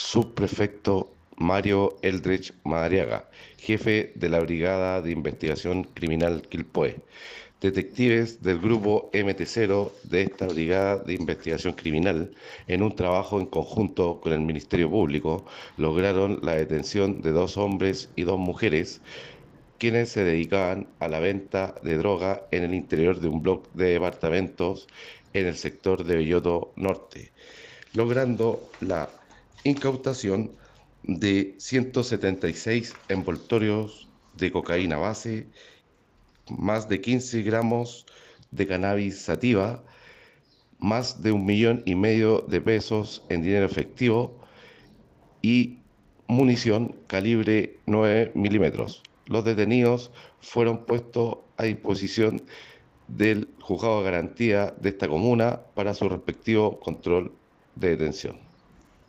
subprefecto Mario Eldrich Madariaga, jefe de la Brigada de Investigación Criminal Quilpoe. Detectives del grupo MT0 de esta Brigada de Investigación Criminal, en un trabajo en conjunto con el Ministerio Público, lograron la detención de dos hombres y dos mujeres quienes se dedicaban a la venta de droga en el interior de un bloque de departamentos en el sector de Belloto Norte, logrando la incautación de 176 envoltorios de cocaína base, más de 15 gramos de cannabis sativa, más de un millón y medio de pesos en dinero efectivo y munición calibre 9 milímetros. Los detenidos fueron puestos a disposición del juzgado de garantía de esta comuna para su respectivo control de detención.